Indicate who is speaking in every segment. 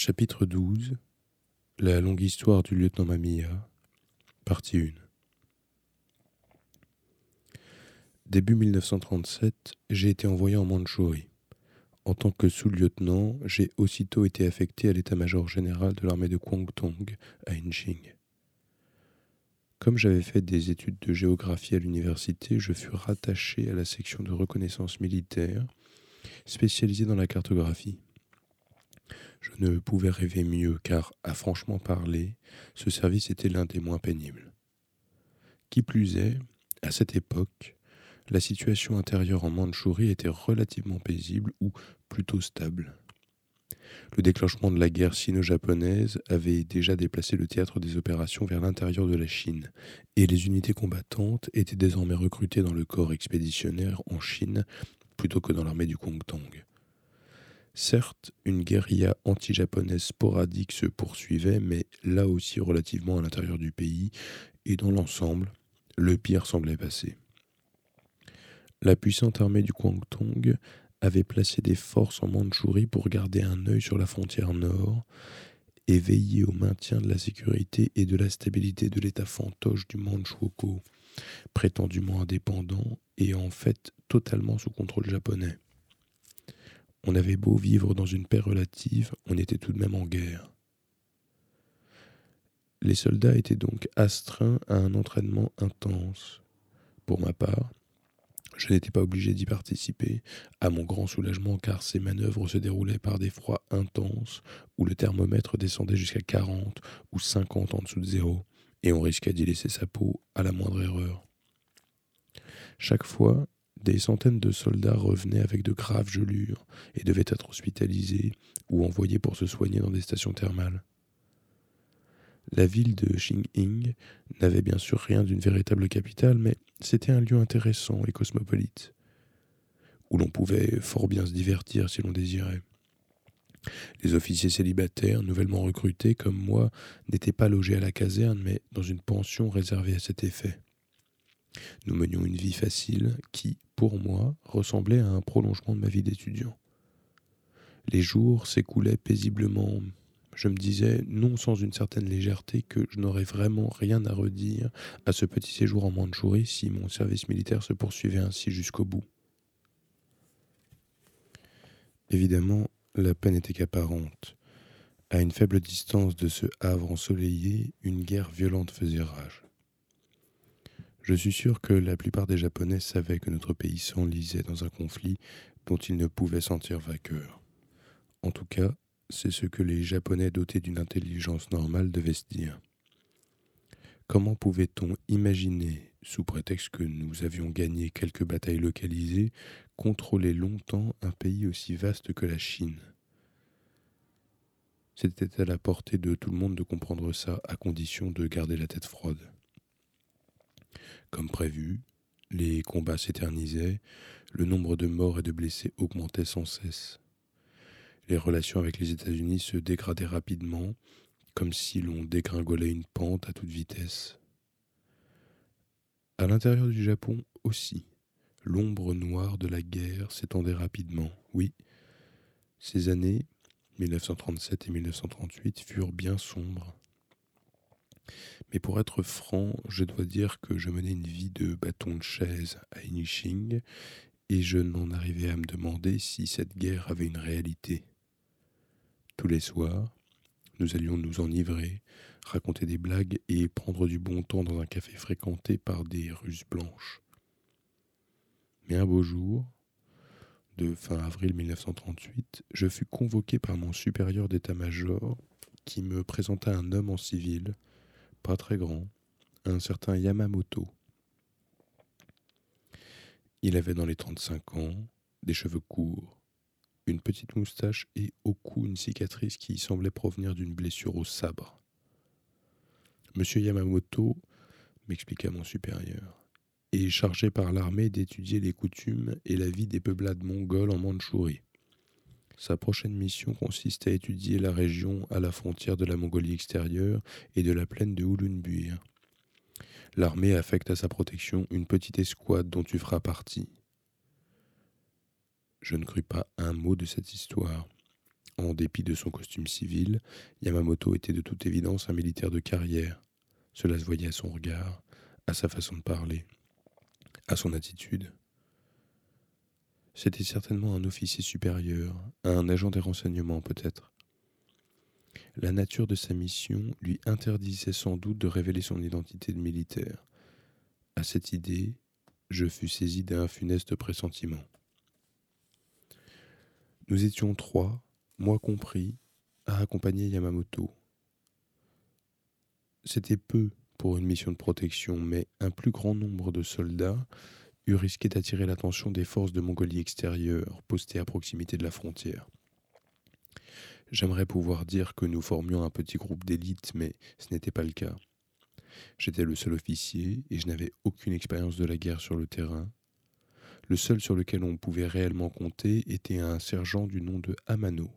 Speaker 1: Chapitre 12 La longue histoire du lieutenant Mamiya, partie 1 Début 1937, j'ai été envoyé en Mandchourie. En tant que sous-lieutenant, j'ai aussitôt été affecté à l'état-major général de l'armée de Kwangtung à Inching. Comme j'avais fait des études de géographie à l'université, je fus rattaché à la section de reconnaissance militaire, spécialisée dans la cartographie. Je ne pouvais rêver mieux car, à franchement parler, ce service était l'un des moins pénibles. Qui plus est, à cette époque, la situation intérieure en Mandchourie était relativement paisible ou plutôt stable. Le déclenchement de la guerre sino-japonaise avait déjà déplacé le théâtre des opérations vers l'intérieur de la Chine, et les unités combattantes étaient désormais recrutées dans le corps expéditionnaire en Chine plutôt que dans l'armée du Kongtong. Certes, une guérilla anti-japonaise sporadique se poursuivait, mais là aussi relativement à l'intérieur du pays, et dans l'ensemble, le pire semblait passer. La puissante armée du Kwangtung avait placé des forces en Mandchourie pour garder un œil sur la frontière nord et veiller au maintien de la sécurité et de la stabilité de l'État fantoche du Manchukuo, prétendument indépendant et en fait totalement sous contrôle japonais. On avait beau vivre dans une paix relative, on était tout de même en guerre. Les soldats étaient donc astreints à un entraînement intense. Pour ma part, je n'étais pas obligé d'y participer, à mon grand soulagement, car ces manœuvres se déroulaient par des froids intenses, où le thermomètre descendait jusqu'à 40 ou 50 en dessous de zéro, et on risquait d'y laisser sa peau à la moindre erreur. Chaque fois, des centaines de soldats revenaient avec de graves gelures et devaient être hospitalisés ou envoyés pour se soigner dans des stations thermales. La ville de Xing'ing n'avait bien sûr rien d'une véritable capitale, mais c'était un lieu intéressant et cosmopolite, où l'on pouvait fort bien se divertir si l'on désirait. Les officiers célibataires, nouvellement recrutés comme moi, n'étaient pas logés à la caserne, mais dans une pension réservée à cet effet. Nous menions une vie facile qui, pour moi, ressemblait à un prolongement de ma vie d'étudiant. Les jours s'écoulaient paisiblement, je me disais, non sans une certaine légèreté, que je n'aurais vraiment rien à redire à ce petit séjour en Mandchourie si mon service militaire se poursuivait ainsi jusqu'au bout. Évidemment, la peine était qu'apparente. À une faible distance de ce havre ensoleillé, une guerre violente faisait rage. Je suis sûr que la plupart des Japonais savaient que notre pays s'enlisait dans un conflit dont ils ne pouvaient sentir vainqueur. En tout cas, c'est ce que les Japonais dotés d'une intelligence normale devaient se dire. Comment pouvait-on imaginer, sous prétexte que nous avions gagné quelques batailles localisées, contrôler longtemps un pays aussi vaste que la Chine? C'était à la portée de tout le monde de comprendre ça, à condition de garder la tête froide. Comme prévu, les combats s'éternisaient, le nombre de morts et de blessés augmentait sans cesse. Les relations avec les États-Unis se dégradaient rapidement, comme si l'on dégringolait une pente à toute vitesse. À l'intérieur du Japon aussi, l'ombre noire de la guerre s'étendait rapidement. Oui, ces années, 1937 et 1938, furent bien sombres. Mais pour être franc, je dois dire que je menais une vie de bâton de chaise à Inishing et je n'en arrivais à me demander si cette guerre avait une réalité. Tous les soirs, nous allions nous enivrer, raconter des blagues et prendre du bon temps dans un café fréquenté par des Russes blanches. Mais un beau jour, de fin avril 1938, je fus convoqué par mon supérieur d'état-major qui me présenta un homme en civil, pas très grand, un certain Yamamoto. Il avait dans les 35 ans, des cheveux courts, une petite moustache et au cou une cicatrice qui semblait provenir d'une blessure au sabre. Monsieur Yamamoto, m'expliqua mon supérieur, est chargé par l'armée d'étudier les coutumes et la vie des peuplades mongoles en Mandchourie. Sa prochaine mission consiste à étudier la région à la frontière de la Mongolie extérieure et de la plaine de Ulunbuir. L'armée affecte à sa protection une petite escouade dont tu feras partie. Je ne crus pas un mot de cette histoire. En dépit de son costume civil, Yamamoto était de toute évidence un militaire de carrière. Cela se voyait à son regard, à sa façon de parler, à son attitude. C'était certainement un officier supérieur, un agent des renseignements peut-être. La nature de sa mission lui interdisait sans doute de révéler son identité de militaire. À cette idée, je fus saisi d'un funeste pressentiment. Nous étions trois, moi compris, à accompagner Yamamoto. C'était peu pour une mission de protection, mais un plus grand nombre de soldats eût risqué d'attirer l'attention des forces de Mongolie extérieure postées à proximité de la frontière. J'aimerais pouvoir dire que nous formions un petit groupe d'élite, mais ce n'était pas le cas. J'étais le seul officier et je n'avais aucune expérience de la guerre sur le terrain. Le seul sur lequel on pouvait réellement compter était un sergent du nom de Amano.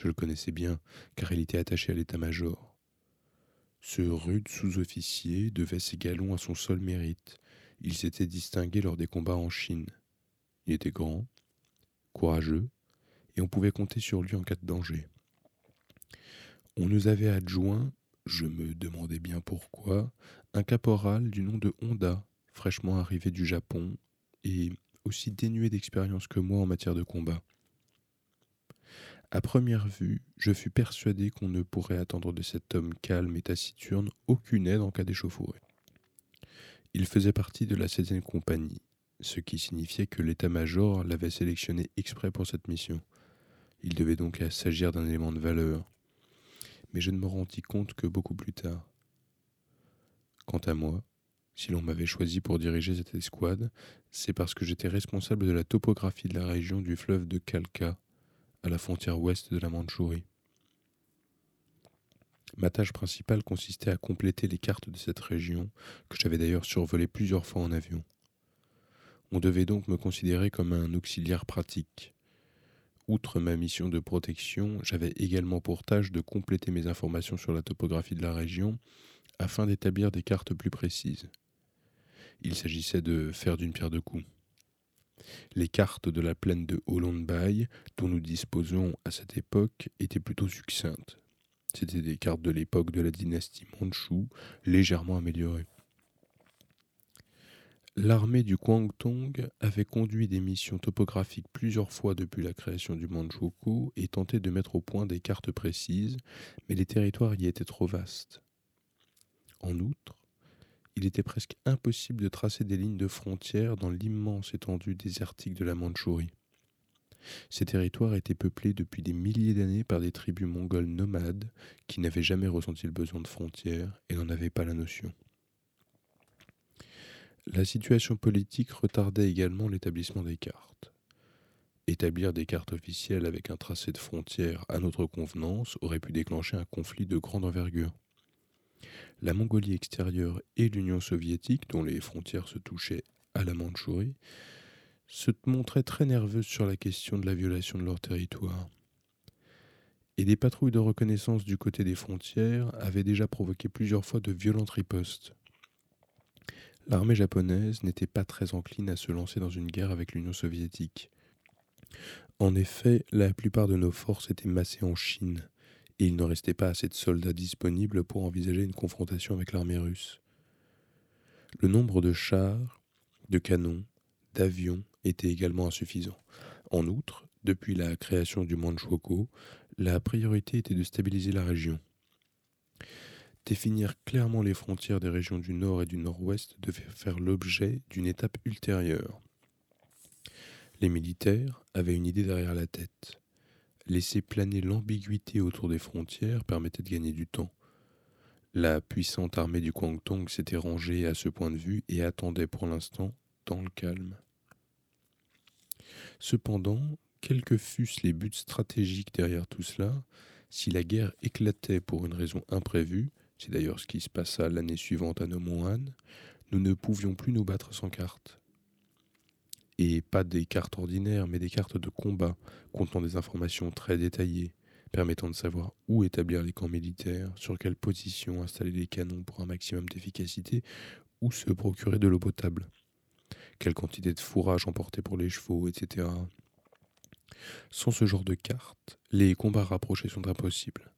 Speaker 1: Je le connaissais bien, car il était attaché à l'état-major. Ce rude sous-officier devait ses galons à son seul mérite. Il s'était distingué lors des combats en Chine. Il était grand, courageux, et on pouvait compter sur lui en cas de danger. On nous avait adjoint, je me demandais bien pourquoi, un caporal du nom de Honda, fraîchement arrivé du Japon et aussi dénué d'expérience que moi en matière de combat. À première vue, je fus persuadé qu'on ne pourrait attendre de cet homme calme et taciturne aucune aide en cas d'échauffourée. Il faisait partie de la 16e compagnie, ce qui signifiait que l'état-major l'avait sélectionné exprès pour cette mission. Il devait donc s'agir d'un élément de valeur. Mais je ne me rendis compte que beaucoup plus tard. Quant à moi, si l'on m'avait choisi pour diriger cette escouade, c'est parce que j'étais responsable de la topographie de la région du fleuve de Kalka, à la frontière ouest de la Mandchourie. Ma tâche principale consistait à compléter les cartes de cette région, que j'avais d'ailleurs survolée plusieurs fois en avion. On devait donc me considérer comme un auxiliaire pratique, Outre ma mission de protection, j'avais également pour tâche de compléter mes informations sur la topographie de la région afin d'établir des cartes plus précises. Il s'agissait de faire d'une pierre deux coups. Les cartes de la plaine de Holland Bay, dont nous disposions à cette époque, étaient plutôt succinctes. C'étaient des cartes de l'époque de la dynastie Manchu, légèrement améliorées. L'armée du Kwangtung avait conduit des missions topographiques plusieurs fois depuis la création du Manchukuo et tenté de mettre au point des cartes précises, mais les territoires y étaient trop vastes. En outre, il était presque impossible de tracer des lignes de frontières dans l'immense étendue désertique de la Mandchourie. Ces territoires étaient peuplés depuis des milliers d'années par des tribus mongoles nomades qui n'avaient jamais ressenti le besoin de frontières et n'en avaient pas la notion. La situation politique retardait également l'établissement des cartes. Établir des cartes officielles avec un tracé de frontières à notre convenance aurait pu déclencher un conflit de grande envergure. La Mongolie extérieure et l'Union soviétique, dont les frontières se touchaient à la Mandchourie, se montraient très nerveuses sur la question de la violation de leur territoire. Et des patrouilles de reconnaissance du côté des frontières avaient déjà provoqué plusieurs fois de violentes ripostes. L'armée japonaise n'était pas très encline à se lancer dans une guerre avec l'Union soviétique. En effet, la plupart de nos forces étaient massées en Chine, et il ne restait pas assez de soldats disponibles pour envisager une confrontation avec l'armée russe. Le nombre de chars, de canons, d'avions était également insuffisant. En outre, depuis la création du Manchukuo, la priorité était de stabiliser la région. Définir clairement les frontières des régions du Nord et du Nord-Ouest devait faire l'objet d'une étape ultérieure. Les militaires avaient une idée derrière la tête. Laisser planer l'ambiguïté autour des frontières permettait de gagner du temps. La puissante armée du Kwangtung s'était rangée à ce point de vue et attendait pour l'instant dans le calme. Cependant, quels que fussent les buts stratégiques derrière tout cela, si la guerre éclatait pour une raison imprévue, c'est d'ailleurs ce qui se passa l'année suivante à Nomohan. Nous ne pouvions plus nous battre sans cartes. Et pas des cartes ordinaires, mais des cartes de combat contenant des informations très détaillées, permettant de savoir où établir les camps militaires, sur quelle position installer les canons pour un maximum d'efficacité, où se procurer de l'eau potable, quelle quantité de fourrage emporter pour les chevaux, etc. Sans ce genre de carte, les combats rapprochés sont impossibles.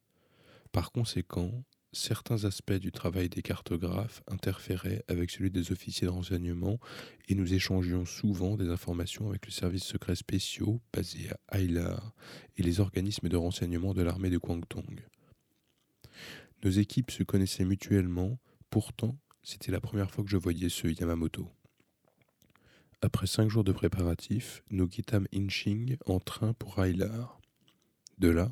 Speaker 1: Par conséquent, certains aspects du travail des cartographes interféraient avec celui des officiers de renseignement et nous échangions souvent des informations avec le service secret spéciaux basé à Ailar et les organismes de renseignement de l'armée de Kwangtong. Nos équipes se connaissaient mutuellement, pourtant c'était la première fois que je voyais ce Yamamoto. Après cinq jours de préparatifs, nous quittâmes Inching en train pour Ailar. De là,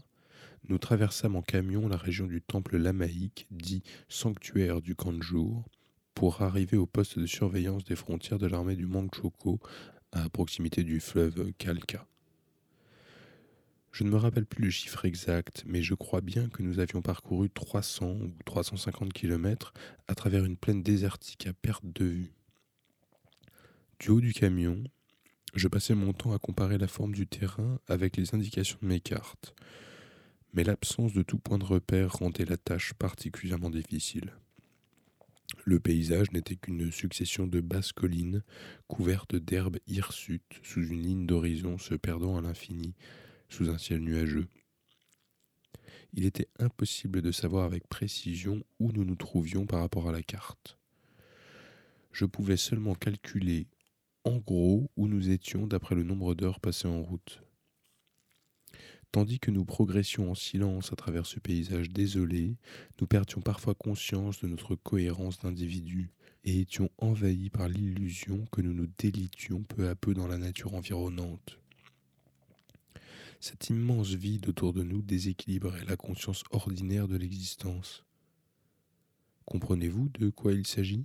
Speaker 1: nous traversâmes en camion la région du temple lamaïque, dit sanctuaire du Kanjour, pour arriver au poste de surveillance des frontières de l'armée du Mangchoko, à proximité du fleuve Kalka. Je ne me rappelle plus le chiffre exact, mais je crois bien que nous avions parcouru 300 ou 350 kilomètres à travers une plaine désertique à perte de vue. Du haut du camion, je passais mon temps à comparer la forme du terrain avec les indications de mes cartes mais l'absence de tout point de repère rendait la tâche particulièrement difficile. Le paysage n'était qu'une succession de basses collines couvertes d'herbes hirsutes sous une ligne d'horizon se perdant à l'infini sous un ciel nuageux. Il était impossible de savoir avec précision où nous nous trouvions par rapport à la carte. Je pouvais seulement calculer en gros où nous étions d'après le nombre d'heures passées en route. Tandis que nous progressions en silence à travers ce paysage désolé, nous perdions parfois conscience de notre cohérence d'individus et étions envahis par l'illusion que nous nous délitions peu à peu dans la nature environnante. Cet immense vide autour de nous déséquilibrait la conscience ordinaire de l'existence. Comprenez-vous de quoi il s'agit?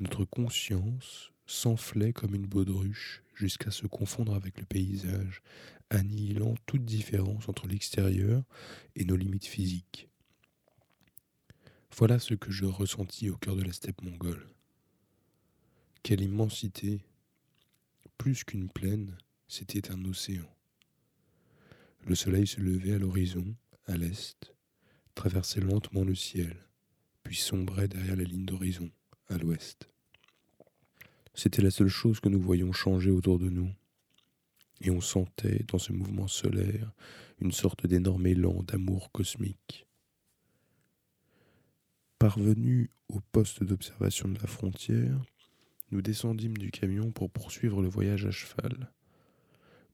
Speaker 1: Notre conscience s'enflait comme une baudruche jusqu'à se confondre avec le paysage, annihilant toute différence entre l'extérieur et nos limites physiques. Voilà ce que je ressentis au cœur de la steppe mongole. Quelle immensité Plus qu'une plaine, c'était un océan. Le soleil se levait à l'horizon, à l'est, traversait lentement le ciel, puis sombrait derrière la ligne d'horizon, à l'ouest. C'était la seule chose que nous voyions changer autour de nous. Et on sentait dans ce mouvement solaire une sorte d'énorme élan d'amour cosmique. Parvenus au poste d'observation de la frontière, nous descendîmes du camion pour poursuivre le voyage à cheval.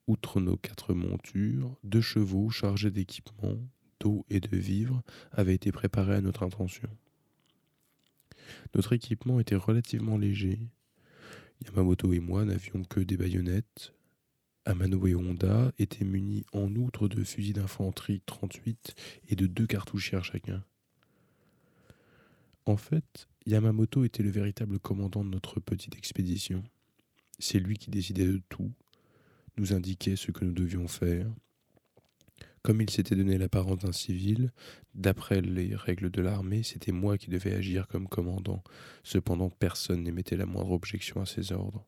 Speaker 1: Outre nos quatre montures, deux chevaux chargés d'équipements, d'eau et de vivres avaient été préparés à notre intention. Notre équipement était relativement léger, Yamamoto et moi n'avions que des baïonnettes. Amano et Honda étaient munis en outre de fusils d'infanterie 38 et de deux cartouchières chacun. En fait, Yamamoto était le véritable commandant de notre petite expédition. C'est lui qui décidait de tout, nous indiquait ce que nous devions faire, comme il s'était donné l'apparence d'un civil, d'après les règles de l'armée, c'était moi qui devais agir comme commandant. Cependant, personne n'émettait la moindre objection à ses ordres.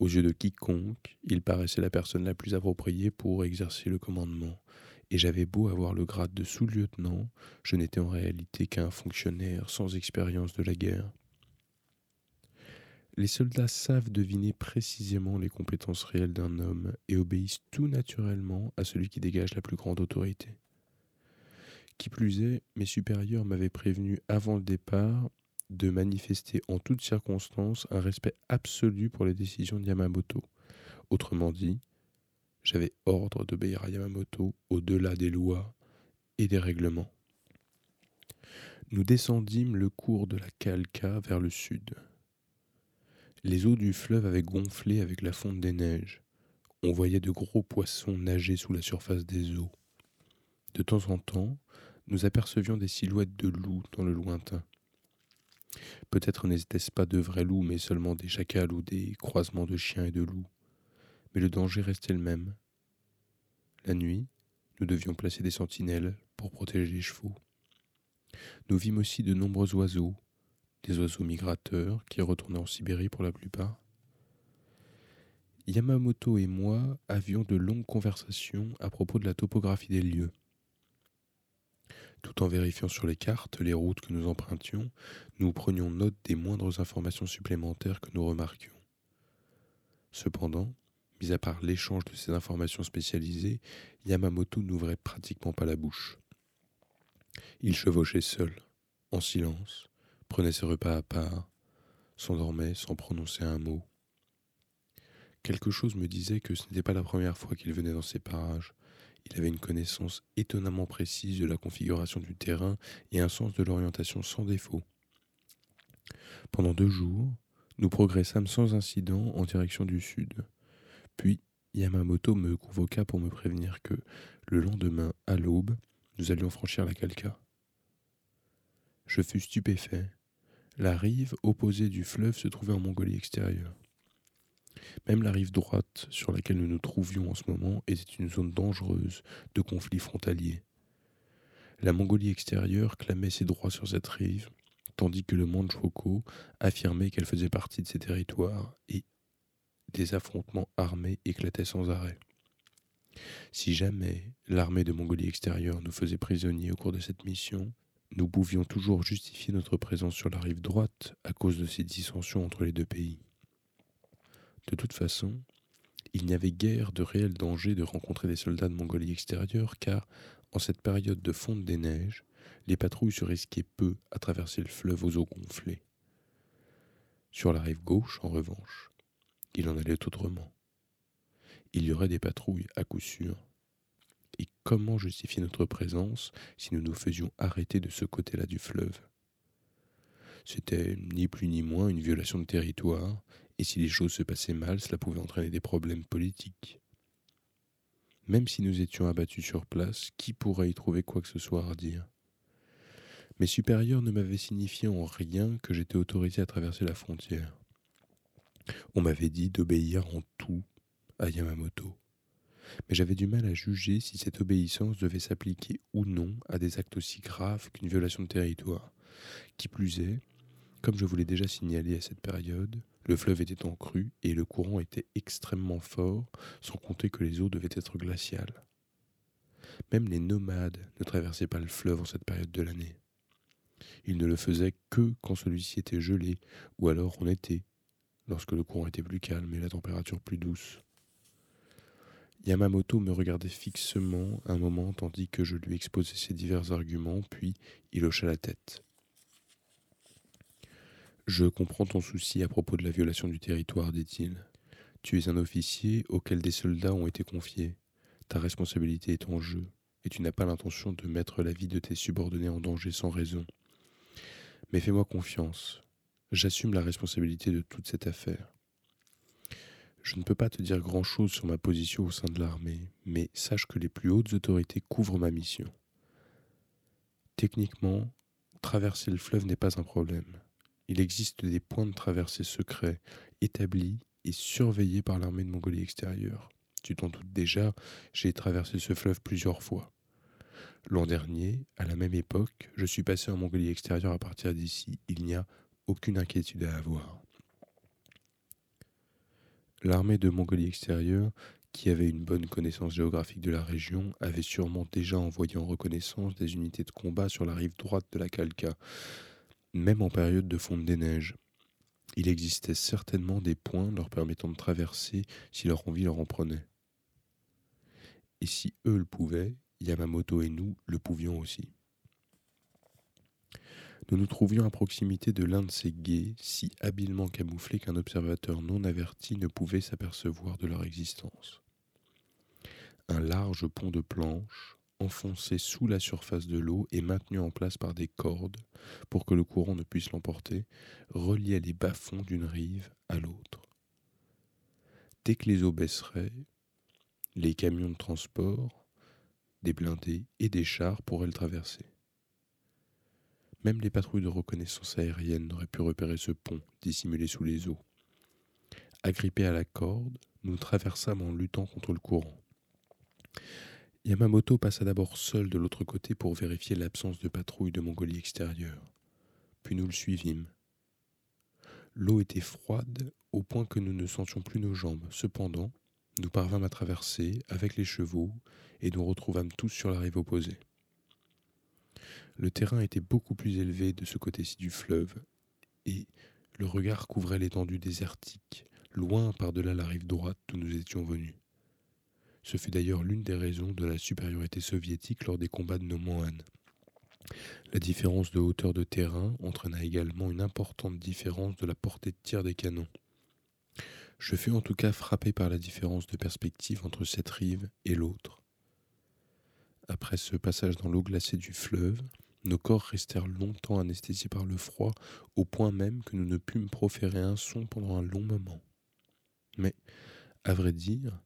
Speaker 1: Aux yeux de quiconque, il paraissait la personne la plus appropriée pour exercer le commandement. Et j'avais beau avoir le grade de sous-lieutenant, je n'étais en réalité qu'un fonctionnaire sans expérience de la guerre. Les soldats savent deviner précisément les compétences réelles d'un homme et obéissent tout naturellement à celui qui dégage la plus grande autorité. Qui plus est, mes supérieurs m'avaient prévenu avant le départ de manifester en toutes circonstances un respect absolu pour les décisions de Yamamoto. Autrement dit, j'avais ordre d'obéir à Yamamoto au-delà des lois et des règlements. Nous descendîmes le cours de la Kalka vers le sud. Les eaux du fleuve avaient gonflé avec la fonte des neiges. On voyait de gros poissons nager sous la surface des eaux. De temps en temps, nous apercevions des silhouettes de loups dans le lointain. Peut-être n'étaient-ce pas de vrais loups, mais seulement des chacals ou des croisements de chiens et de loups. Mais le danger restait le même. La nuit, nous devions placer des sentinelles pour protéger les chevaux. Nous vîmes aussi de nombreux oiseaux, des oiseaux migrateurs qui retournaient en Sibérie pour la plupart. Yamamoto et moi avions de longues conversations à propos de la topographie des lieux. Tout en vérifiant sur les cartes les routes que nous empruntions, nous prenions note des moindres informations supplémentaires que nous remarquions. Cependant, Mis à part l'échange de ces informations spécialisées, Yamamoto n'ouvrait pratiquement pas la bouche. Il chevauchait seul, en silence, prenait ses repas à part, s'endormait sans prononcer un mot. Quelque chose me disait que ce n'était pas la première fois qu'il venait dans ces parages. Il avait une connaissance étonnamment précise de la configuration du terrain et un sens de l'orientation sans défaut. Pendant deux jours, nous progressâmes sans incident en direction du sud. Puis Yamamoto me convoqua pour me prévenir que, le lendemain, à l'aube, nous allions franchir la Calca. Je fus stupéfait. La rive opposée du fleuve se trouvait en Mongolie extérieure. Même la rive droite sur laquelle nous nous trouvions en ce moment était une zone dangereuse de conflits frontaliers. La Mongolie extérieure clamait ses droits sur cette rive, tandis que le Manchukuo affirmait qu'elle faisait partie de ses territoires et des affrontements armés éclataient sans arrêt. Si jamais l'armée de Mongolie extérieure nous faisait prisonniers au cours de cette mission, nous pouvions toujours justifier notre présence sur la rive droite à cause de ces dissensions entre les deux pays. De toute façon, il n'y avait guère de réel danger de rencontrer des soldats de Mongolie extérieure car, en cette période de fonte des neiges, les patrouilles se risquaient peu à traverser le fleuve aux eaux gonflées. Sur la rive gauche, en revanche, il en allait autrement. Il y aurait des patrouilles à coup sûr. Et comment justifier notre présence si nous nous faisions arrêter de ce côté-là du fleuve? C'était ni plus ni moins une violation de territoire, et si les choses se passaient mal, cela pouvait entraîner des problèmes politiques. Même si nous étions abattus sur place, qui pourrait y trouver quoi que ce soit à dire Mes supérieurs ne m'avaient signifié en rien que j'étais autorisé à traverser la frontière. On m'avait dit d'obéir en tout à Yamamoto. Mais j'avais du mal à juger si cette obéissance devait s'appliquer ou non à des actes aussi graves qu'une violation de territoire. Qui plus est, comme je vous l'ai déjà signalé à cette période, le fleuve était en crue et le courant était extrêmement fort, sans compter que les eaux devaient être glaciales. Même les nomades ne traversaient pas le fleuve en cette période de l'année. Ils ne le faisaient que quand celui-ci était gelé, ou alors en été, lorsque le courant était plus calme et la température plus douce. Yamamoto me regardait fixement un moment tandis que je lui exposais ces divers arguments, puis il hocha la tête. Je comprends ton souci à propos de la violation du territoire, dit-il. Tu es un officier auquel des soldats ont été confiés. Ta responsabilité est en jeu, et tu n'as pas l'intention de mettre la vie de tes subordonnés en danger sans raison. Mais fais-moi confiance. J'assume la responsabilité de toute cette affaire. Je ne peux pas te dire grand-chose sur ma position au sein de l'armée, mais sache que les plus hautes autorités couvrent ma mission. Techniquement, traverser le fleuve n'est pas un problème. Il existe des points de traversée secrets, établis et surveillés par l'armée de Mongolie extérieure. Tu t'en doutes déjà, j'ai traversé ce fleuve plusieurs fois. L'an dernier, à la même époque, je suis passé en Mongolie extérieure à partir d'ici. Il n'y a aucune inquiétude à avoir. L'armée de Mongolie extérieure, qui avait une bonne connaissance géographique de la région, avait sûrement déjà envoyé en reconnaissance des unités de combat sur la rive droite de la Kalka, même en période de fonte des neiges. Il existait certainement des points leur permettant de traverser si leur envie leur en prenait. Et si eux le pouvaient, Yamamoto et nous le pouvions aussi. Nous nous trouvions à proximité de l'un de ces guets si habilement camouflés qu'un observateur non averti ne pouvait s'apercevoir de leur existence. Un large pont de planches, enfoncé sous la surface de l'eau et maintenu en place par des cordes pour que le courant ne puisse l'emporter, reliait les bas-fonds d'une rive à l'autre. Dès que les eaux baisseraient, les camions de transport, des blindés et des chars pourraient le traverser. Même les patrouilles de reconnaissance aérienne n'auraient pu repérer ce pont dissimulé sous les eaux. Agrippés à la corde, nous traversâmes en luttant contre le courant. Yamamoto passa d'abord seul de l'autre côté pour vérifier l'absence de patrouille de Mongolie extérieure. Puis nous le suivîmes. L'eau était froide au point que nous ne sentions plus nos jambes. Cependant, nous parvînmes à traverser avec les chevaux et nous retrouvâmes tous sur la rive opposée. Le terrain était beaucoup plus élevé de ce côté-ci du fleuve et le regard couvrait l'étendue désertique, loin par-delà la rive droite d'où nous étions venus. Ce fut d'ailleurs l'une des raisons de la supériorité soviétique lors des combats de Nomohan. La différence de hauteur de terrain entraîna également une importante différence de la portée de tir des canons. Je fus en tout cas frappé par la différence de perspective entre cette rive et l'autre. Après ce passage dans l'eau glacée du fleuve, nos corps restèrent longtemps anesthésiés par le froid, au point même que nous ne pûmes proférer un son pendant un long moment. Mais, à vrai dire,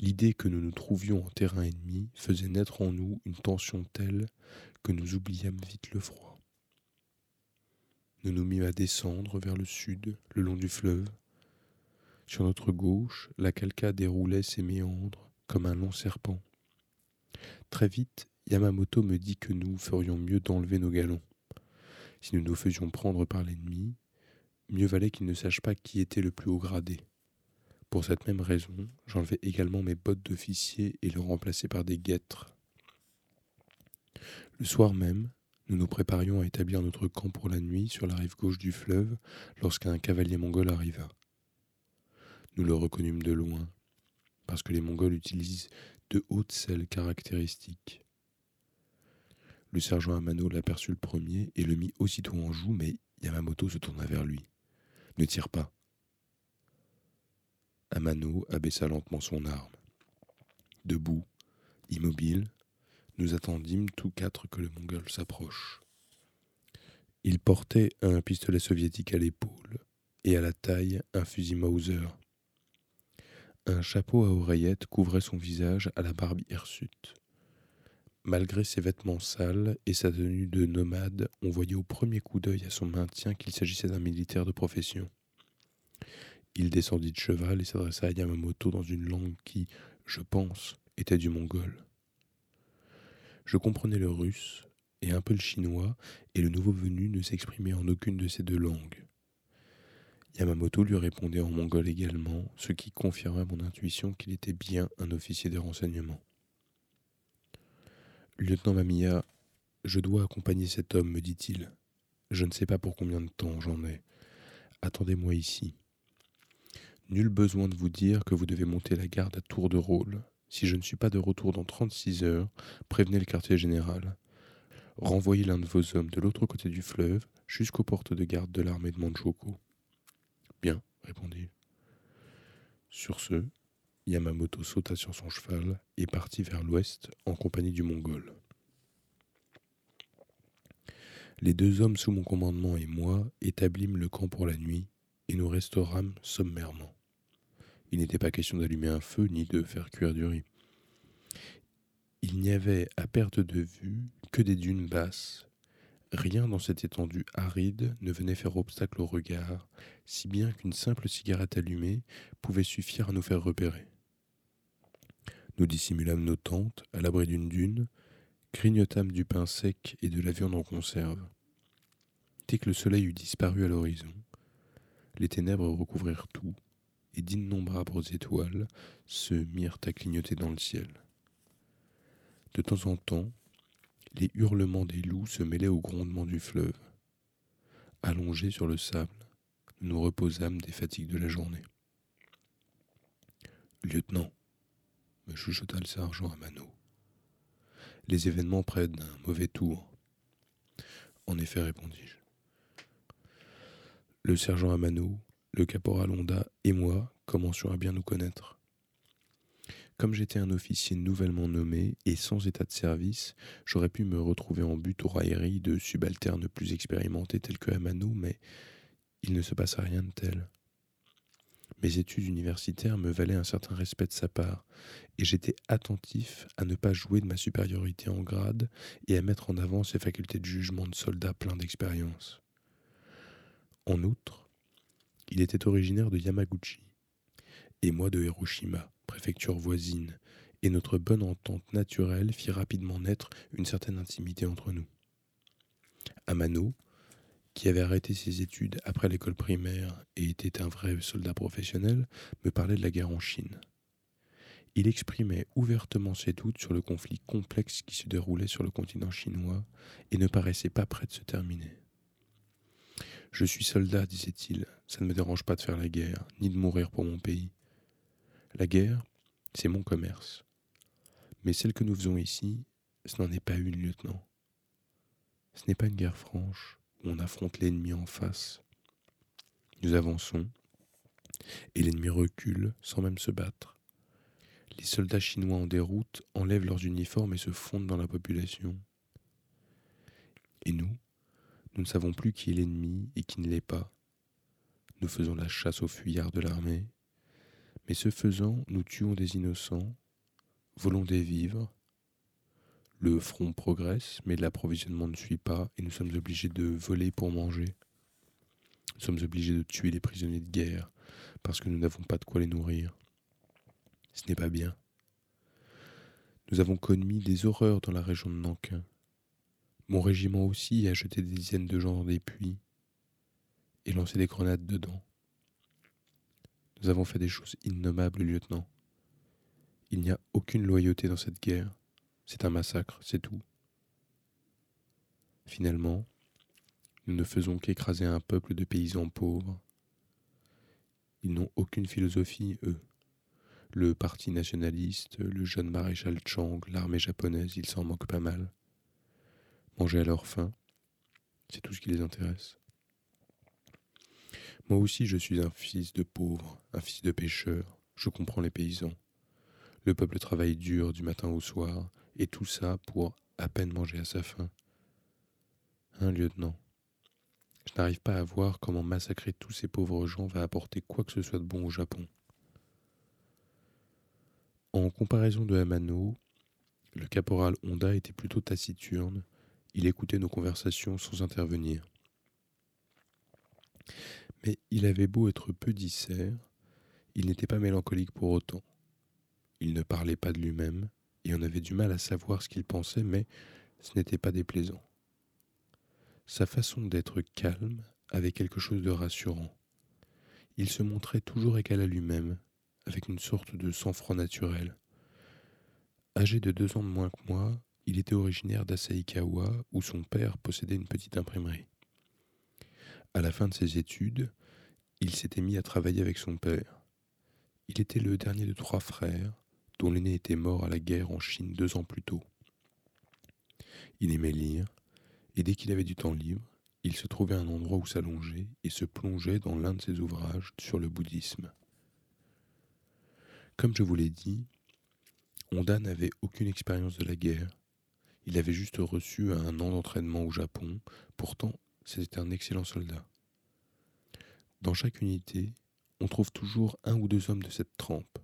Speaker 1: l'idée que nous nous trouvions en terrain ennemi faisait naître en nous une tension telle que nous oubliâmes vite le froid. Nous nous mîmes à descendre vers le sud, le long du fleuve. Sur notre gauche, la calca déroulait ses méandres comme un long serpent. Très vite, Yamamoto me dit que nous ferions mieux d'enlever nos galons. Si nous nous faisions prendre par l'ennemi, mieux valait qu'il ne sache pas qui était le plus haut gradé. Pour cette même raison, j'enlevai également mes bottes d'officier et les remplaçai par des guêtres. Le soir même, nous nous préparions à établir notre camp pour la nuit sur la rive gauche du fleuve lorsqu'un cavalier mongol arriva. Nous le reconnûmes de loin, parce que les Mongols utilisent de hautes selles caractéristiques. Le sergent Amano l'aperçut le premier et le mit aussitôt en joue, mais Yamamoto se tourna vers lui. Ne tire pas. Amano abaissa lentement son arme. Debout, immobile, nous attendîmes tous quatre que le Mongol s'approche. Il portait un pistolet soviétique à l'épaule et à la taille un fusil Mauser. Un chapeau à oreillettes couvrait son visage à la barbe hirsute. Malgré ses vêtements sales et sa tenue de nomade, on voyait au premier coup d'œil à son maintien qu'il s'agissait d'un militaire de profession. Il descendit de cheval et s'adressa à Yamamoto dans une langue qui, je pense, était du mongol. Je comprenais le russe et un peu le chinois, et le nouveau venu ne s'exprimait en aucune de ces deux langues. Yamamoto lui répondait en mongol également, ce qui confirma mon intuition qu'il était bien un officier des renseignements. Lieutenant Mamiya, je dois accompagner cet homme, me dit-il. Je ne sais pas pour combien de temps j'en ai. Attendez-moi ici. Nul besoin de vous dire que vous devez monter la garde à tour de rôle. Si je ne suis pas de retour dans 36 heures, prévenez le quartier général. Renvoyez l'un de vos hommes de l'autre côté du fleuve jusqu'aux portes de garde de l'armée de Manchukuo. Bien, répondit. Sur ce, Yamamoto sauta sur son cheval et partit vers l'ouest en compagnie du Mongol. Les deux hommes sous mon commandement et moi établîmes le camp pour la nuit et nous restaurâmes sommairement. Il n'était pas question d'allumer un feu ni de faire cuire du riz. Il n'y avait à perte de vue que des dunes basses. Rien dans cette étendue aride ne venait faire obstacle au regard, si bien qu'une simple cigarette allumée pouvait suffire à nous faire repérer. Nous dissimulâmes nos tentes à l'abri d'une dune, grignotâmes du pain sec et de la viande en conserve. Dès que le soleil eut disparu à l'horizon, les ténèbres recouvrirent tout, et d'innombrables étoiles se mirent à clignoter dans le ciel. De temps en temps, les hurlements des loups se mêlaient au grondement du fleuve. Allongés sur le sable, nous nous reposâmes des fatigues de la journée. Lieutenant, me chuchota le sergent à Mano, les événements prennent un mauvais tour. En effet, répondis-je. Le sergent Amano le caporal Honda et moi commencions à bien nous connaître. Comme j'étais un officier nouvellement nommé et sans état de service, j'aurais pu me retrouver en but aux railleries de subalternes plus expérimentés tels que Amano, mais il ne se passa rien de tel. Mes études universitaires me valaient un certain respect de sa part, et j'étais attentif à ne pas jouer de ma supériorité en grade et à mettre en avant ses facultés de jugement de soldat plein d'expérience. En outre, il était originaire de Yamaguchi, et moi de Hiroshima, préfecture voisine, et notre bonne entente naturelle fit rapidement naître une certaine intimité entre nous. Amano, qui avait arrêté ses études après l'école primaire et était un vrai soldat professionnel, me parlait de la guerre en Chine. Il exprimait ouvertement ses doutes sur le conflit complexe qui se déroulait sur le continent chinois et ne paraissait pas prêt de se terminer. Je suis soldat, disait-il, ça ne me dérange pas de faire la guerre, ni de mourir pour mon pays. La guerre, c'est mon commerce. Mais celle que nous faisons ici, ce n'en est pas une, lieutenant. Ce n'est pas une guerre franche où on affronte l'ennemi en face. Nous avançons, et l'ennemi recule sans même se battre. Les soldats chinois en déroute enlèvent leurs uniformes et se fondent dans la population. Et nous, nous ne savons plus qui est l'ennemi et qui ne l'est pas. Nous faisons la chasse aux fuyards de l'armée, mais ce faisant, nous tuons des innocents, volons des vivres. Le front progresse, mais l'approvisionnement ne suit pas et nous sommes obligés de voler pour manger. Nous sommes obligés de tuer les prisonniers de guerre parce que nous n'avons pas de quoi les nourrir. Ce n'est pas bien. Nous avons commis des horreurs dans la région de Nankin. Mon régiment aussi a jeté des dizaines de gens dans des puits et lancé des grenades dedans. Nous avons fait des choses innommables, lieutenant. Il n'y a aucune loyauté dans cette guerre. C'est un massacre, c'est tout. Finalement, nous ne faisons qu'écraser un peuple de paysans pauvres. Ils n'ont aucune philosophie, eux. Le parti nationaliste, le jeune maréchal Chang, l'armée japonaise, ils s'en moquent pas mal manger à leur faim. C'est tout ce qui les intéresse. Moi aussi je suis un fils de pauvre, un fils de pêcheur, je comprends les paysans. Le peuple travaille dur du matin au soir, et tout ça pour à peine manger à sa faim. Un lieutenant? Je n'arrive pas à voir comment massacrer tous ces pauvres gens va apporter quoi que ce soit de bon au Japon. En comparaison de Amano, le caporal Honda était plutôt taciturne, il écoutait nos conversations sans intervenir. Mais il avait beau être peu dissert, il n'était pas mélancolique pour autant. Il ne parlait pas de lui-même, et on avait du mal à savoir ce qu'il pensait, mais ce n'était pas déplaisant. Sa façon d'être calme avait quelque chose de rassurant. Il se montrait toujours égal à lui-même, avec une sorte de sang-froid naturel. Âgé de deux ans de moins que moi, il était originaire d'Asaikawa où son père possédait une petite imprimerie. À la fin de ses études, il s'était mis à travailler avec son père. Il était le dernier de trois frères, dont l'aîné était mort à la guerre en Chine deux ans plus tôt. Il aimait lire, et dès qu'il avait du temps libre, il se trouvait un endroit où s'allonger et se plongeait dans l'un de ses ouvrages sur le bouddhisme. Comme je vous l'ai dit, Honda n'avait aucune expérience de la guerre, il avait juste reçu un an d'entraînement au Japon, pourtant c'était un excellent soldat. Dans chaque unité, on trouve toujours un ou deux hommes de cette trempe.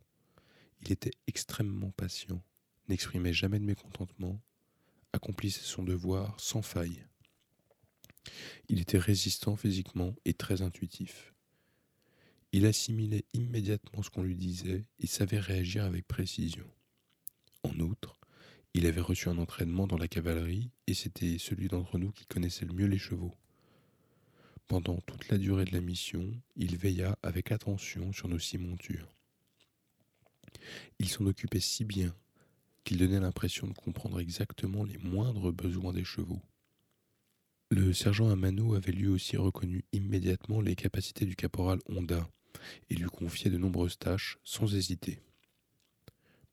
Speaker 1: Il était extrêmement patient, n'exprimait jamais de mécontentement, accomplissait son devoir sans faille. Il était résistant physiquement et très intuitif. Il assimilait immédiatement ce qu'on lui disait et savait réagir avec précision. En outre, il avait reçu un entraînement dans la cavalerie et c'était celui d'entre nous qui connaissait le mieux les chevaux. Pendant toute la durée de la mission, il veilla avec attention sur nos six montures. Il s'en occupait si bien qu'il donnait l'impression de comprendre exactement les moindres besoins des chevaux. Le sergent Amano avait lui aussi reconnu immédiatement les capacités du caporal Honda et lui confiait de nombreuses tâches sans hésiter.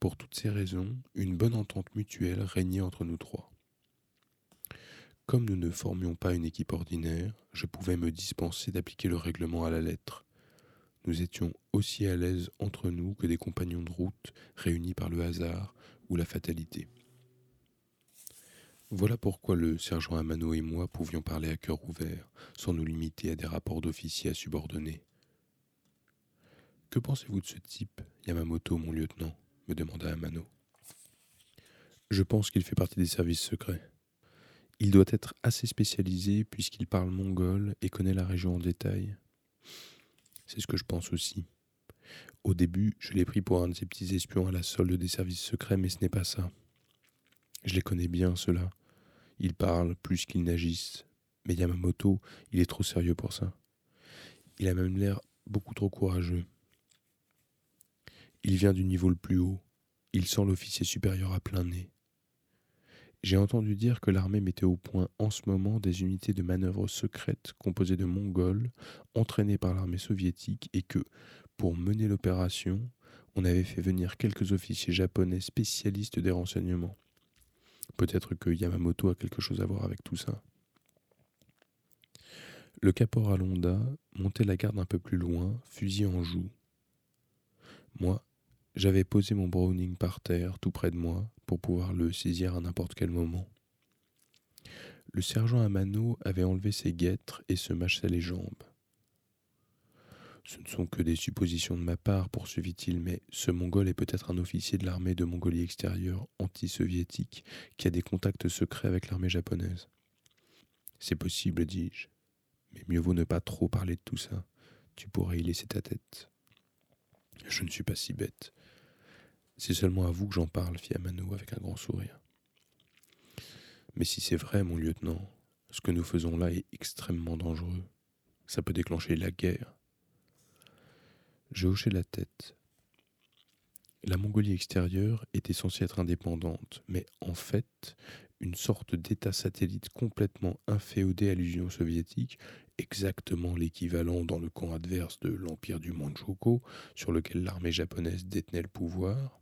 Speaker 1: Pour toutes ces raisons, une bonne entente mutuelle régnait entre nous trois. Comme nous ne formions pas une équipe ordinaire, je pouvais me dispenser d'appliquer le règlement à la lettre. Nous étions aussi à l'aise entre nous que des compagnons de route réunis par le hasard ou la fatalité. Voilà pourquoi le sergent Amano et moi pouvions parler à cœur ouvert, sans nous limiter à des rapports d'officiers à subordonner. Que pensez-vous de ce type, Yamamoto, mon lieutenant? me demanda Amano. Je pense qu'il fait partie des services secrets. Il doit être assez spécialisé puisqu'il parle mongol et connaît la région en détail. C'est ce que je pense aussi. Au début, je l'ai pris pour un de ces petits espions à la solde des services secrets, mais ce n'est pas ça. Je les connais bien, ceux-là. Ils parlent plus qu'ils n'agissent. Mais Yamamoto, il est trop sérieux pour ça. Il a même l'air beaucoup trop courageux. Il vient du niveau le plus haut. Il sent l'officier supérieur à plein nez. J'ai entendu dire que l'armée mettait au point en ce moment des unités de manœuvre secrètes composées de Mongols entraînés par l'armée soviétique et que, pour mener l'opération, on avait fait venir quelques officiers japonais spécialistes des renseignements. Peut-être que Yamamoto a quelque chose à voir avec tout ça. Le caporal Honda montait la garde un peu plus loin, fusil en joue. Moi, j'avais posé mon Browning par terre, tout près de moi, pour pouvoir le saisir à n'importe quel moment. Le sergent Amano avait enlevé ses guêtres et se mâchait les jambes. Ce ne sont que des suppositions de ma part, poursuivit-il, mais ce Mongol est peut-être un officier de l'armée de Mongolie extérieure anti-soviétique qui a des contacts secrets avec l'armée japonaise. C'est possible, dis-je, mais mieux vaut ne pas trop parler de tout ça. Tu pourrais y laisser ta tête. Je ne suis pas si bête. C'est seulement à vous que j'en parle, fit Amano avec un grand sourire. Mais si c'est vrai, mon lieutenant, ce que nous faisons là est extrêmement dangereux. Ça peut déclencher la guerre. Je hochai la tête. La Mongolie extérieure était censée être indépendante, mais en fait, une sorte d'État satellite complètement inféodé à l'Union soviétique, exactement l'équivalent dans le camp adverse de l'empire du Manchukuo, sur lequel l'armée japonaise détenait le pouvoir.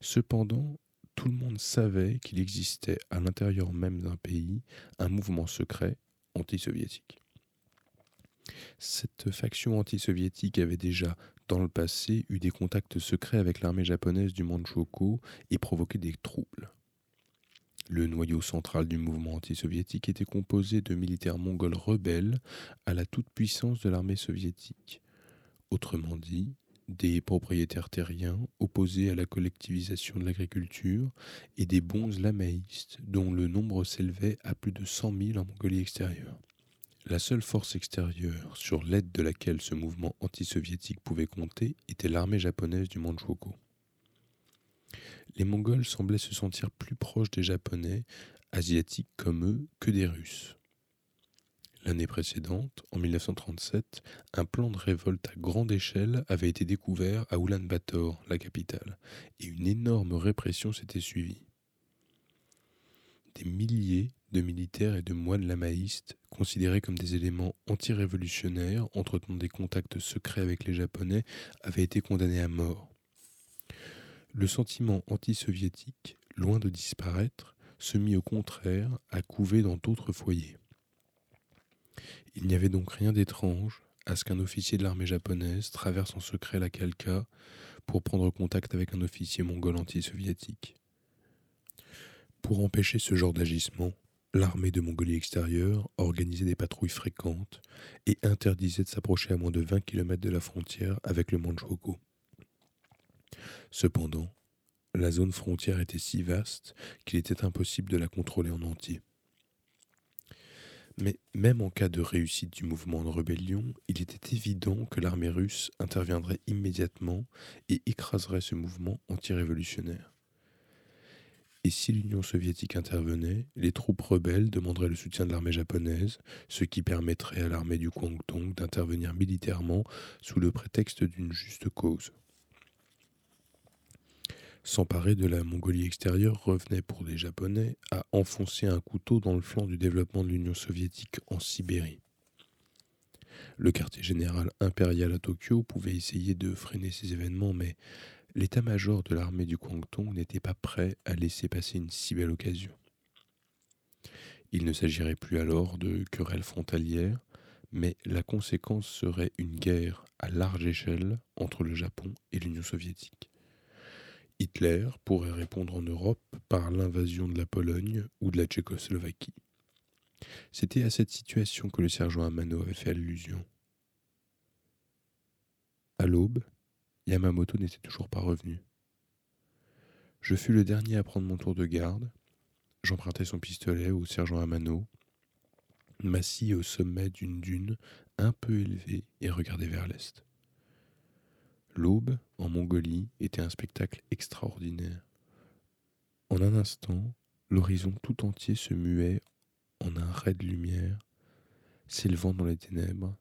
Speaker 1: Cependant, tout le monde savait qu'il existait à l'intérieur même d'un pays un mouvement secret anti-soviétique. Cette faction anti-soviétique avait déjà, dans le passé, eu des contacts secrets avec l'armée japonaise du Manchukuo et provoqué des troubles. Le noyau central du mouvement anti-soviétique était composé de militaires mongols rebelles à la toute-puissance de l'armée soviétique. Autrement dit, des propriétaires terriens opposés à la collectivisation de l'agriculture et des bons lamaïstes dont le nombre s'élevait à plus de 100 000 en Mongolie extérieure. La seule force extérieure sur l'aide de laquelle ce mouvement anti-soviétique pouvait compter était l'armée japonaise du Manchukuo. Les Mongols semblaient se sentir plus proches des Japonais, asiatiques comme eux, que des Russes. L'année précédente, en 1937, un plan de révolte à grande échelle avait été découvert à Ulaanbaatar, la capitale, et une énorme répression s'était suivie. Des milliers de militaires et de moines lamaïstes, considérés comme des éléments anti-révolutionnaires entretenant des contacts secrets avec les Japonais, avaient été condamnés à mort. Le sentiment anti-soviétique, loin de disparaître, se mit au contraire à couver dans d'autres foyers. Il n'y avait donc rien d'étrange à ce qu'un officier de l'armée japonaise traverse en secret la Kalka pour prendre contact avec un officier mongol anti-soviétique. Pour empêcher ce genre d'agissement, l'armée de Mongolie extérieure organisait des patrouilles fréquentes et interdisait de s'approcher à moins de 20 km de la frontière avec le Manchukuo. Cependant, la zone frontière était si vaste qu'il était impossible de la contrôler en entier. Mais même en cas de réussite du mouvement de rébellion, il était évident que l'armée russe interviendrait immédiatement et écraserait ce mouvement anti-révolutionnaire. Et si l'Union soviétique intervenait, les troupes rebelles demanderaient le soutien de l'armée japonaise, ce qui permettrait à l'armée du Kwangtung d'intervenir militairement sous le prétexte d'une juste cause. S'emparer de la Mongolie extérieure revenait pour les Japonais à enfoncer un couteau dans le flanc du développement de l'Union soviétique en Sibérie. Le quartier général impérial à Tokyo pouvait essayer de freiner ces événements, mais l'état-major de l'armée du Kwangtung n'était pas prêt à laisser passer une si belle occasion. Il ne s'agirait plus alors de querelles frontalières, mais la conséquence serait une guerre à large échelle entre le Japon et l'Union soviétique. Hitler pourrait répondre en Europe par l'invasion de la Pologne ou de la Tchécoslovaquie. C'était à cette situation que le sergent Amano avait fait allusion. À l'aube, Yamamoto n'était toujours pas revenu. Je fus le dernier à prendre mon tour de garde. J'empruntai son pistolet au sergent Amano, m'assis au sommet d'une dune un peu élevée et regardai vers l'est. L'aube, en Mongolie, était un spectacle extraordinaire. En un instant, l'horizon tout entier se muait en un ray de lumière, s'élevant dans les ténèbres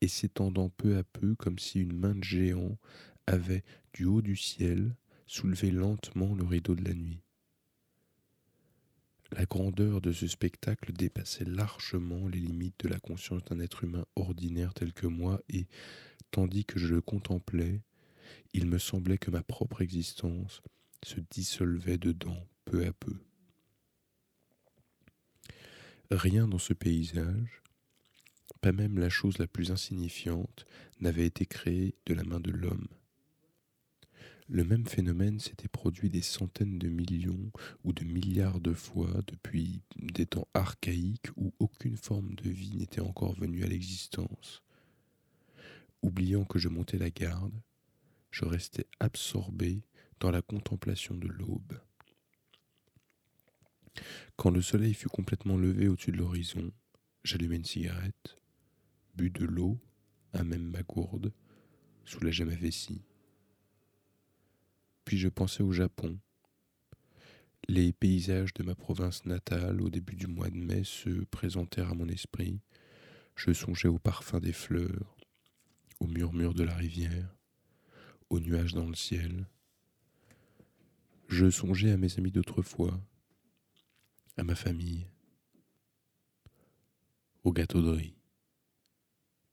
Speaker 1: et s'étendant peu à peu comme si une main de géant avait, du haut du ciel, soulevé lentement le rideau de la nuit. La grandeur de ce spectacle dépassait largement les limites de la conscience d'un être humain ordinaire tel que moi, et, tandis que je le contemplais, il me semblait que ma propre existence se dissolvait dedans peu à peu. Rien dans ce paysage, pas même la chose la plus insignifiante, n'avait été créé de la main de l'homme. Le même phénomène s'était produit des centaines de millions ou de milliards de fois depuis des temps archaïques où aucune forme de vie n'était encore venue à l'existence. Oubliant que je montais la garde, je restais absorbé dans la contemplation de l'aube. Quand le soleil fut complètement levé au-dessus de l'horizon, j'allumai une cigarette, bus de l'eau, à même ma gourde, soulageai ma vessie. Puis je pensais au Japon. Les paysages de ma province natale au début du mois de mai se présentèrent à mon esprit. Je songeais au parfum des fleurs, au murmure de la rivière, aux nuages dans le ciel. Je songeais à mes amis d'autrefois, à ma famille, au gâteau de riz,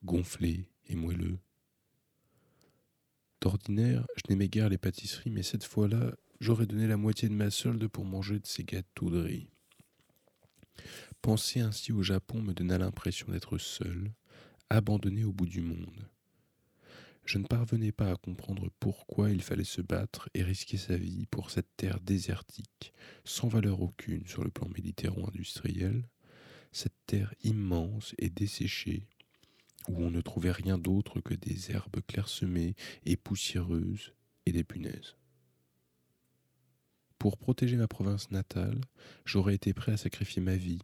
Speaker 1: gonflé et moelleux. D'ordinaire, je n'aimais guère les pâtisseries, mais cette fois-là, j'aurais donné la moitié de ma solde pour manger de ces gâteaux de riz. Penser ainsi au Japon me donna l'impression d'être seul, abandonné au bout du monde. Je ne parvenais pas à comprendre pourquoi il fallait se battre et risquer sa vie pour cette terre désertique, sans valeur aucune sur le plan militaire-industriel, cette terre immense et desséchée, où on ne trouvait rien d'autre que des herbes clairsemées et poussiéreuses et des punaises. Pour protéger ma province natale, j'aurais été prêt à sacrifier ma vie.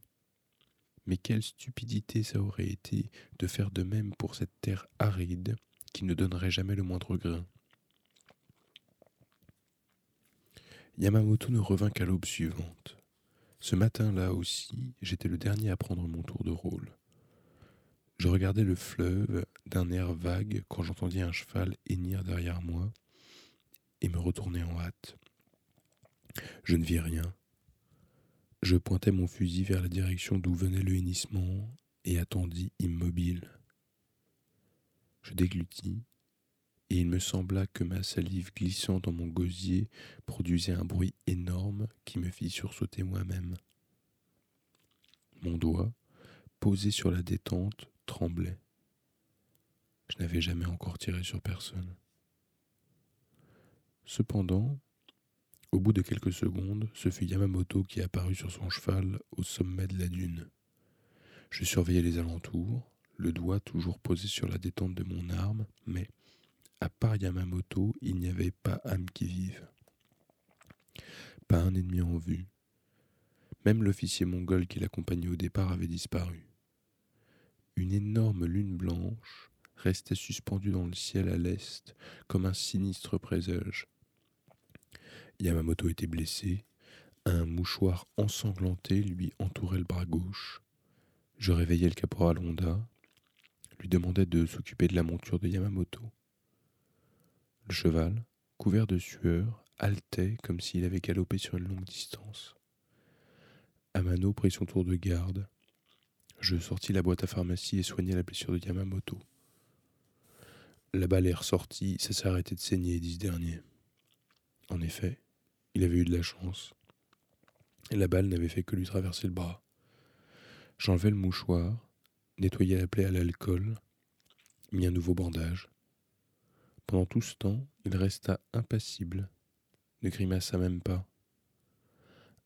Speaker 1: Mais quelle stupidité ça aurait été de faire de même pour cette terre aride qui ne donnerait jamais le moindre grain. Yamamoto ne revint qu'à l'aube suivante. Ce matin-là aussi, j'étais le dernier à prendre mon tour de rôle. Je regardais le fleuve d'un air vague quand j'entendis un cheval hennir derrière moi et me retournai en hâte. Je ne vis rien. Je pointai mon fusil vers la direction d'où venait le hennissement et attendis immobile. Je déglutis, et il me sembla que ma salive glissant dans mon gosier produisait un bruit énorme qui me fit sursauter moi-même. Mon doigt, posé sur la détente, tremblait. Je n'avais jamais encore tiré sur personne. Cependant, au bout de quelques secondes, ce fut Yamamoto qui apparut sur son cheval au sommet de la dune. Je surveillais les alentours, le doigt toujours posé sur la détente de mon arme, mais, à part Yamamoto, il n'y avait pas âme qui vive. Pas un ennemi en vue. Même l'officier mongol qui l'accompagnait au départ avait disparu. Une énorme lune blanche restait suspendue dans le ciel à l'est, comme un sinistre présage. Yamamoto était blessé, un mouchoir ensanglanté lui entourait le bras gauche. Je réveillai le caporal Honda, lui demandait de s'occuper de la monture de Yamamoto. Le cheval, couvert de sueur, haletait comme s'il avait galopé sur une longue distance. Amano prit son tour de garde. Je sortis la boîte à pharmacie et soignai la blessure de Yamamoto. La balle est ressortie, ça s'est arrêté de saigner, dit ce dernier. En effet, il avait eu de la chance. La balle n'avait fait que lui traverser le bras. J'enlevai le mouchoir, nettoya la plaie à l'alcool, mit un nouveau bandage. Pendant tout ce temps, il resta impassible, ne grimaça même pas.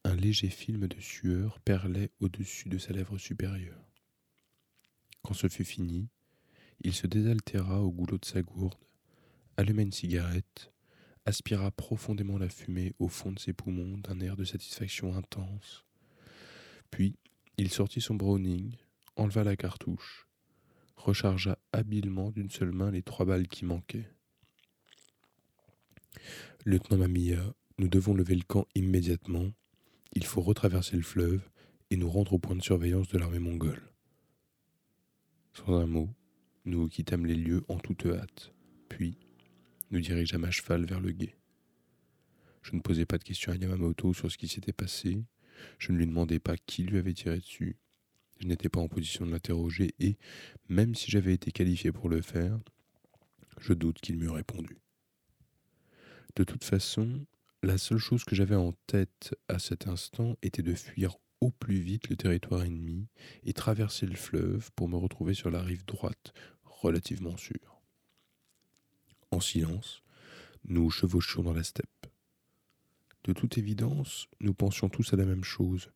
Speaker 1: Un léger film de sueur perlait au-dessus de sa lèvre supérieure. Quand ce fut fini, il se désaltéra au goulot de sa gourde, alluma une cigarette, aspira profondément la fumée au fond de ses poumons d'un air de satisfaction intense. Puis, il sortit son browning, enleva la cartouche, rechargea habilement d'une seule main les trois balles qui manquaient. Lieutenant Mamiya, nous devons lever le camp immédiatement. Il faut retraverser le fleuve et nous rendre au point de surveillance de l'armée mongole. Sans un mot, nous quittâmes les lieux en toute hâte, puis nous dirigeâmes à cheval vers le guet. Je ne posais pas de questions à Yamamoto sur ce qui s'était passé, Je ne lui demandais pas qui lui avait tiré dessus. Je n'étais pas en position de l'interroger et, même si j'avais été qualifié pour le faire, je doute qu'il m'eût répondu. De toute façon, la seule chose que j'avais en tête à cet instant était de fuir au plus vite le territoire ennemi et traverser le fleuve pour me retrouver sur la rive droite, relativement sûre. En silence, nous chevauchions dans la steppe. De toute évidence, nous pensions tous à la même chose,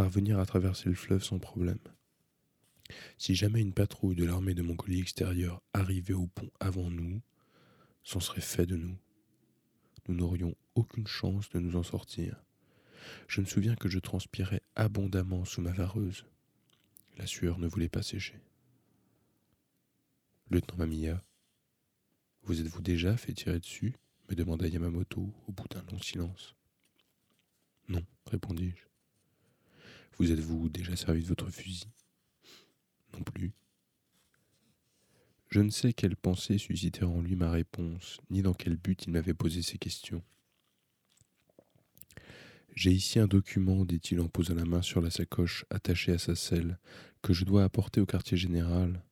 Speaker 1: parvenir à traverser le fleuve sans problème. Si jamais une patrouille de l'armée de Mongolie extérieure arrivait au pont avant nous, c'en serait fait de nous. Nous n'aurions aucune chance de nous en sortir. Je me souviens que je transpirais abondamment sous ma vareuse. La sueur ne voulait pas sécher. Lieutenant Mamiya, vous êtes-vous déjà fait tirer dessus? me demanda Yamamoto au bout d'un long silence. Non, répondis-je. Vous êtes-vous déjà servi de votre fusil? Non plus. Je ne sais quelle pensée suscitait en lui ma réponse, ni dans quel but il m'avait posé ces questions. J'ai ici un document, dit-il en posant la main sur la sacoche attachée à sa selle, que je dois apporter au quartier général.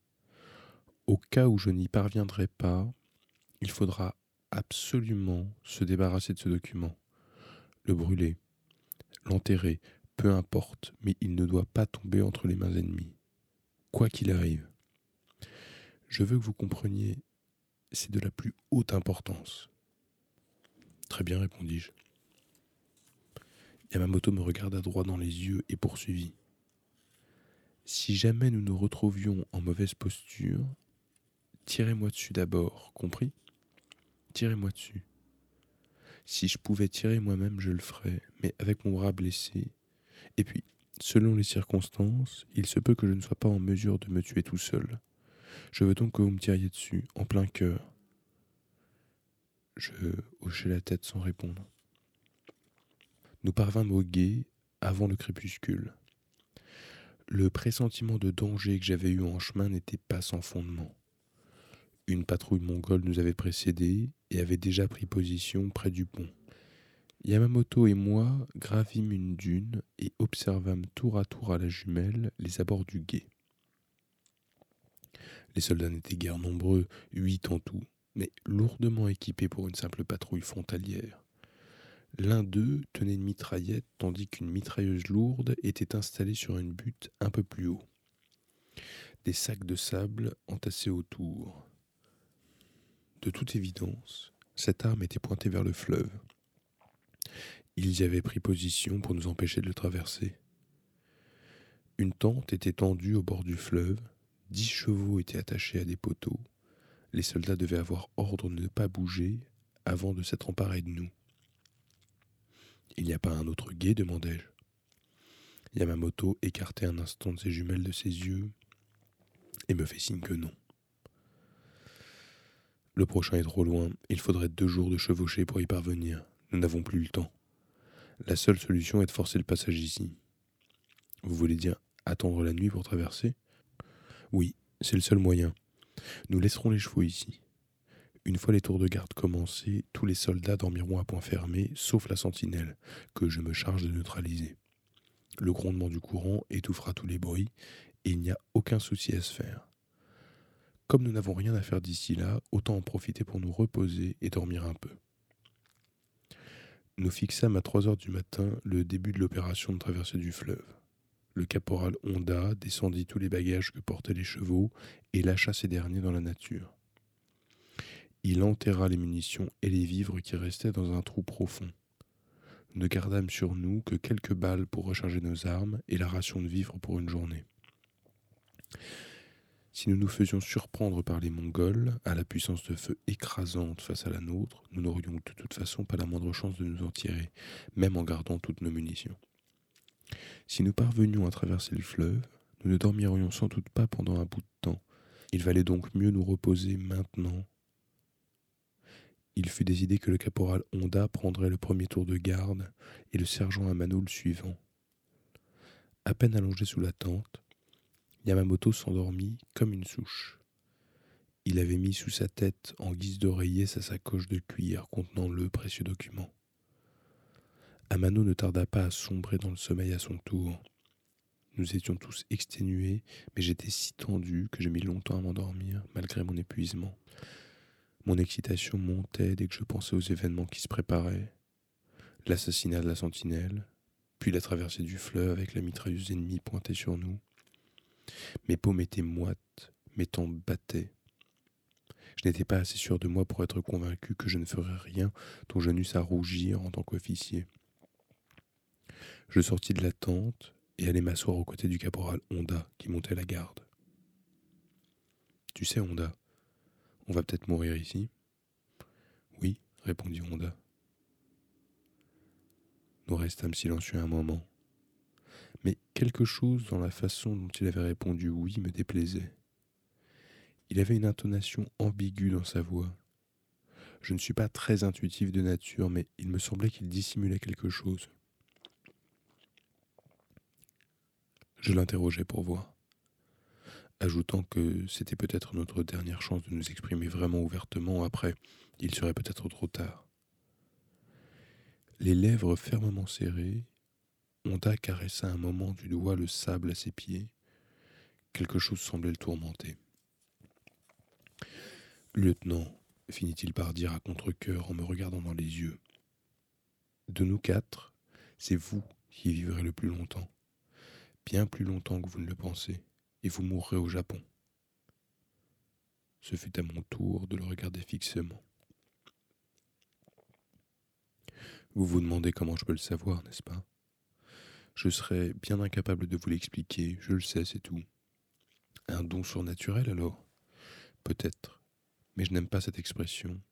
Speaker 1: Au cas où je n'y parviendrai pas, il faudra absolument se débarrasser de ce document, le brûler, l'enterrer, peu importe, mais il ne doit pas tomber entre les mains ennemies, quoi qu'il arrive. Je veux que vous compreniez, c'est de la plus haute importance. Très bien, répondis-je. Yamamoto me regarda droit dans les yeux et poursuivit. Si jamais nous nous retrouvions en mauvaise posture, tirez-moi dessus d'abord, compris? Tirez-moi dessus. Si je pouvais tirer moi-même, je le ferais, mais avec mon bras blessé. Et puis, selon les circonstances, il se peut que je ne sois pas en mesure de me tuer tout seul. Je veux donc que vous me tiriez dessus, en plein cœur. Je hochai la tête sans répondre. Nous parvînmes au guet avant le crépuscule. Le pressentiment de danger que j'avais eu en chemin n'était pas sans fondement. Une patrouille mongole nous avait précédés et avait déjà pris position près du pont. Yamamoto et moi gravîmes une dune et observâmes tour à tour à la jumelle les abords du guet. Les soldats n'étaient guère nombreux, huit en tout, mais lourdement équipés pour une simple patrouille frontalière. L'un d'eux tenait une mitraillette tandis qu'une mitrailleuse lourde était installée sur une butte un peu plus haut. Des sacs de sable entassés autour. De toute évidence, cette arme était pointée vers le fleuve. Ils y avaient pris position pour nous empêcher de le traverser. Une tente était tendue au bord du fleuve, dix chevaux étaient attachés à des poteaux. Les soldats devaient avoir ordre de ne pas bouger avant de s'être emparés de nous. Il n'y a pas un autre guet demandai-je. Yamamoto écartait un instant de ses jumelles de ses yeux et me fait signe que non. Le prochain est trop loin, il faudrait deux jours de chevaucher pour y parvenir. Nous n'avons plus le temps. La seule solution est de forcer le passage ici. Vous voulez dire attendre la nuit pour traverser? Oui, c'est le seul moyen. Nous laisserons les chevaux ici. Une fois les tours de garde commencés, tous les soldats dormiront à point fermé, sauf la sentinelle, que je me charge de neutraliser. Le grondement du courant étouffera tous les bruits, et il n'y a aucun souci à se faire. Comme nous n'avons rien à faire d'ici là, autant en profiter pour nous reposer et dormir un peu. Nous fixâmes à trois heures du matin le début de l'opération de traversée du fleuve. Le caporal Honda descendit tous les bagages que portaient les chevaux et lâcha ces derniers dans la nature. Il enterra les munitions et les vivres qui restaient dans un trou profond. Nous ne gardâmes sur nous que quelques balles pour recharger nos armes et la ration de vivres pour une journée. Si nous nous faisions surprendre par les Mongols, à la puissance de feu écrasante face à la nôtre, nous n'aurions de toute façon pas la moindre chance de nous en tirer, même en gardant toutes nos munitions. Si nous parvenions à traverser le fleuve, nous ne dormirions sans doute pas pendant un bout de temps. Il valait donc mieux nous reposer maintenant. Il fut décidé que le caporal Honda prendrait le premier tour de garde et le sergent Amano le suivant. À peine allongé sous la tente, Yamamoto s'endormit comme une souche. Il avait mis sous sa tête, en guise d'oreiller, sa sacoche de cuir contenant le précieux document. Amano ne tarda pas à sombrer dans le sommeil à son tour. Nous étions tous exténués, mais j'étais si tendu que j'ai mis longtemps à m'endormir, malgré mon épuisement. Mon excitation montait dès que je pensais aux événements qui se préparaient. L'assassinat de la sentinelle, puis la traversée du fleuve avec la mitrailleuse ennemie pointée sur nous. Mes paumes étaient moites, mes tempes battaient. Je n'étais pas assez sûr de moi pour être convaincu que je ne ferais rien dont je n'eusse à rougir en tant qu'officier. Je sortis de la tente et allai m'asseoir aux côtés du caporal Honda qui montait la garde. Tu sais, Honda, on va peut-être mourir ici Oui, répondit Honda. Nous restâmes silencieux un moment. Mais quelque chose dans la façon dont il avait répondu oui me déplaisait. Il avait une intonation ambiguë dans sa voix. Je ne suis pas très intuitif de nature, mais il me semblait qu'il dissimulait quelque chose. Je l'interrogeai pour voir, ajoutant que c'était peut-être notre dernière chance de nous exprimer vraiment ouvertement, après, il serait peut-être trop tard. Les lèvres fermement serrées, Honda caressa un moment du doigt le sable à ses pieds. Quelque chose semblait le tourmenter. Lieutenant, finit-il par dire à contre-coeur en me regardant dans les yeux, de nous quatre, c'est vous qui vivrez le plus longtemps bien plus longtemps que vous ne le pensez, et vous mourrez au Japon. Ce fut à mon tour de le regarder fixement. Vous vous demandez comment je peux le savoir, n'est-ce pas? Je serais bien incapable de vous l'expliquer, je le sais, c'est tout. Un don surnaturel alors? Peut-être, mais je n'aime pas cette expression.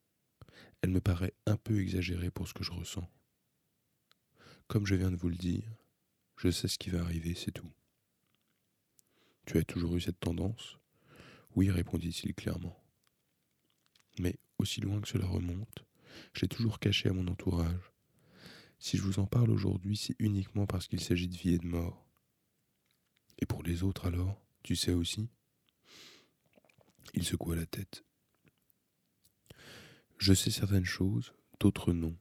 Speaker 1: Elle me paraît un peu exagérée pour ce que je ressens. Comme je viens de vous le dire, je sais ce qui va arriver, c'est tout. Tu as toujours eu cette tendance? Oui, répondit-il clairement. Mais aussi loin que cela remonte, j'ai toujours caché à mon entourage. Si je vous en parle aujourd'hui, c'est uniquement parce qu'il s'agit de vie et de mort. Et pour les autres alors, tu sais aussi? Il secoua la tête. Je sais certaines choses, d'autres non.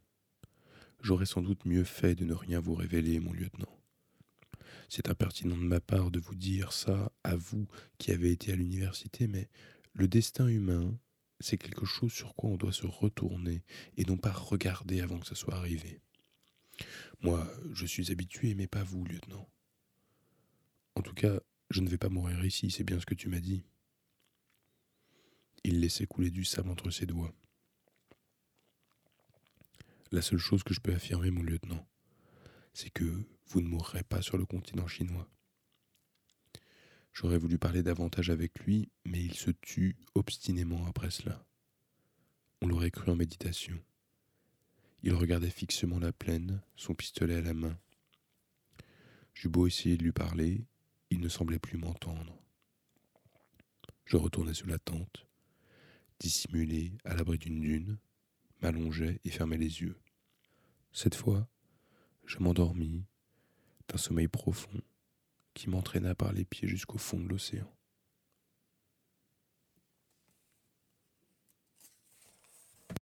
Speaker 1: J'aurais sans doute mieux fait de ne rien vous révéler, mon lieutenant. C'est impertinent de ma part de vous dire ça à vous qui avez été à l'université, mais le destin humain, c'est quelque chose sur quoi on doit se retourner et non pas regarder avant que ça soit arrivé. Moi, je suis habitué, mais pas vous, lieutenant. En tout cas, je ne vais pas mourir ici, c'est bien ce que tu m'as dit. Il laissait couler du sable entre ses doigts. La seule chose que je peux affirmer, mon lieutenant, c'est que vous ne mourrez pas sur le continent chinois. J'aurais voulu parler davantage avec lui, mais il se tut obstinément après cela. On l'aurait cru en méditation. Il regardait fixement la plaine, son pistolet à la main. J'eus beau essayer de lui parler, il ne semblait plus m'entendre. Je retournai sous la tente, dissimulé à l'abri d'une dune, m'allongeai et fermai les yeux. Cette fois, je m'endormis d'un sommeil profond qui m'entraîna par les pieds jusqu'au fond de l'océan.